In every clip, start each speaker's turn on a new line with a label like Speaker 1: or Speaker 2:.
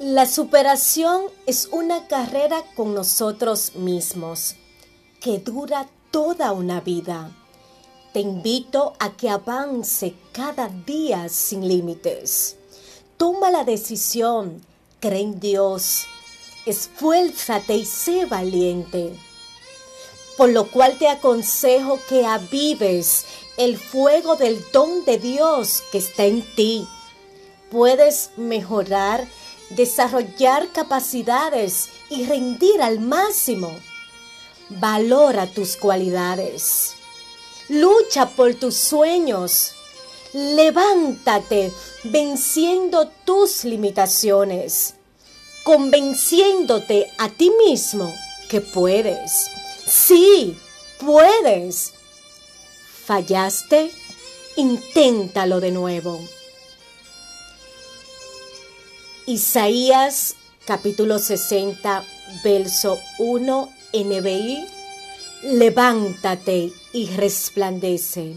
Speaker 1: La superación es una carrera con nosotros mismos que dura toda una vida. Te invito a que avance cada día sin límites. Toma la decisión, cree en Dios, esfuérzate y sé valiente. Por lo cual te aconsejo que avives el fuego del don de Dios que está en ti. Puedes mejorar, desarrollar capacidades y rendir al máximo. Valora tus cualidades. Lucha por tus sueños. Levántate venciendo tus limitaciones, convenciéndote a ti mismo que puedes. Sí, puedes. ¿Fallaste? Inténtalo de nuevo. Isaías capítulo 60, verso 1 NBI. Levántate y resplandece,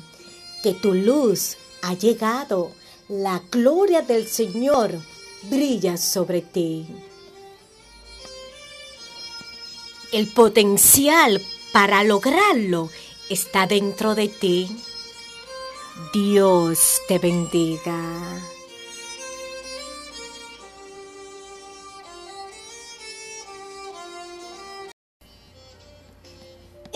Speaker 1: que tu luz ha llegado, la gloria del Señor brilla sobre ti. El potencial para lograrlo está dentro de ti. Dios te bendiga.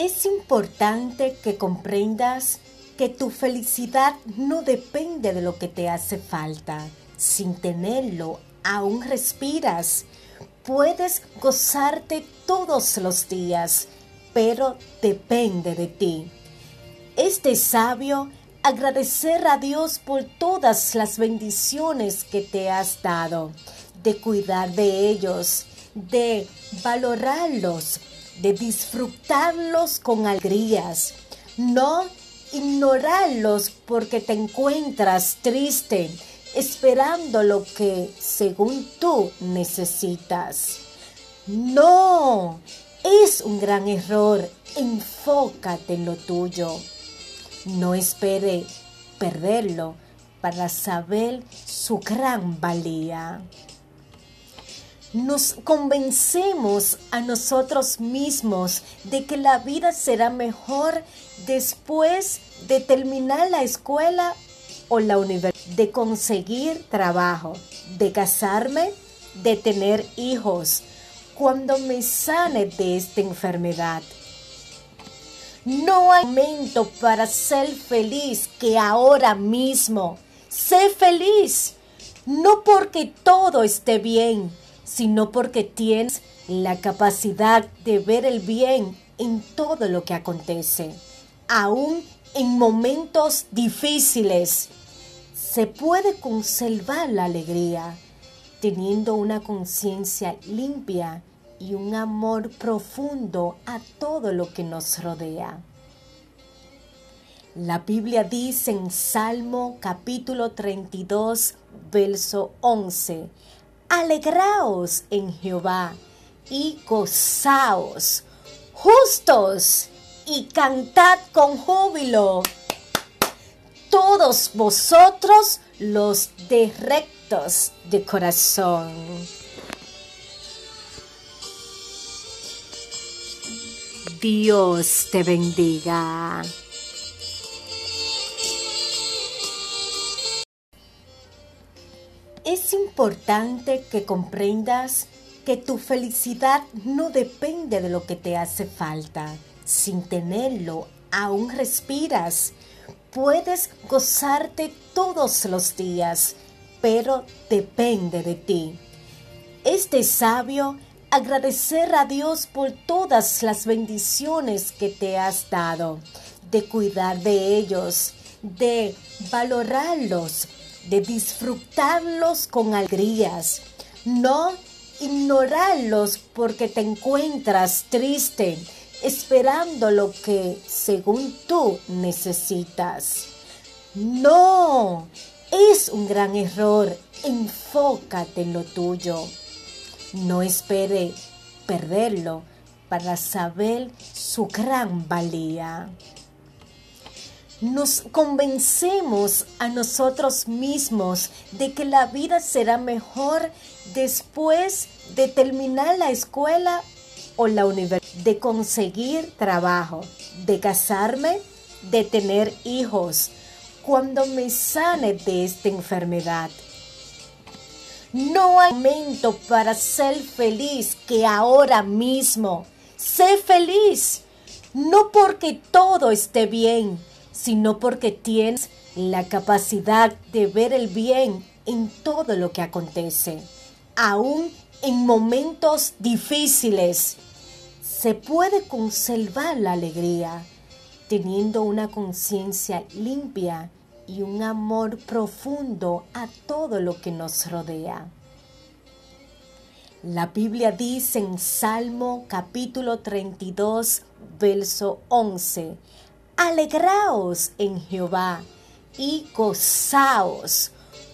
Speaker 1: Es importante que comprendas que tu felicidad no depende de lo que te hace falta. Sin tenerlo, aún respiras. Puedes gozarte todos los días, pero depende de ti. Este sabio agradecer a Dios por todas las bendiciones que te has dado, de cuidar de ellos, de valorarlos, de disfrutarlos con alegrías, no ignorarlos porque te encuentras triste, esperando lo que según tú necesitas. No, es un gran error. Enfócate en lo tuyo. No espere perderlo para saber su gran valía nos convencemos a nosotros mismos de que la vida será mejor después de terminar la escuela o la universidad, de conseguir trabajo, de casarme, de tener hijos, cuando me sane de esta enfermedad. No hay momento para ser feliz que ahora mismo. Sé feliz, no porque todo esté bien, sino porque tienes la capacidad de ver el bien en todo lo que acontece, aún en momentos difíciles. Se puede conservar la alegría teniendo una conciencia limpia y un amor profundo a todo lo que nos rodea. La Biblia dice en Salmo capítulo 32, verso 11, alegraos en Jehová y gozaos, justos, y cantad con júbilo. Todos vosotros los de rectos de corazón. Dios te bendiga. Es importante que comprendas que tu felicidad no depende de lo que te hace falta. Sin tenerlo, aún respiras. Puedes gozarte todos los días, pero depende de ti. Este sabio agradecer a Dios por todas las bendiciones que te has dado, de cuidar de ellos, de valorarlos, de disfrutarlos con alegrías, no ignorarlos porque te encuentras triste, esperando lo que según tú necesitas. No, es un gran error. Enfócate en lo tuyo. No espere perderlo para saber su gran valía. Nos convencemos a nosotros mismos de que la vida será mejor después de terminar la escuela o la universidad, de conseguir trabajo, de casarme, de tener hijos, cuando me sane de esta enfermedad. No hay momento para ser feliz que ahora mismo. Sé feliz, no porque todo esté bien, sino porque tienes la capacidad de ver el bien en todo lo que acontece, aún en momentos difíciles. Se puede conservar la alegría teniendo una conciencia limpia y un amor profundo a todo lo que nos rodea. La Biblia dice en Salmo capítulo 32, verso 11, Alegraos en Jehová y gozaos,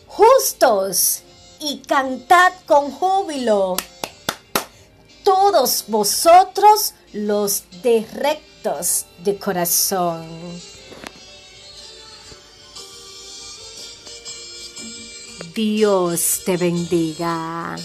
Speaker 1: justos, y cantad con júbilo, todos vosotros los de rectos de corazón. Dios te bendiga.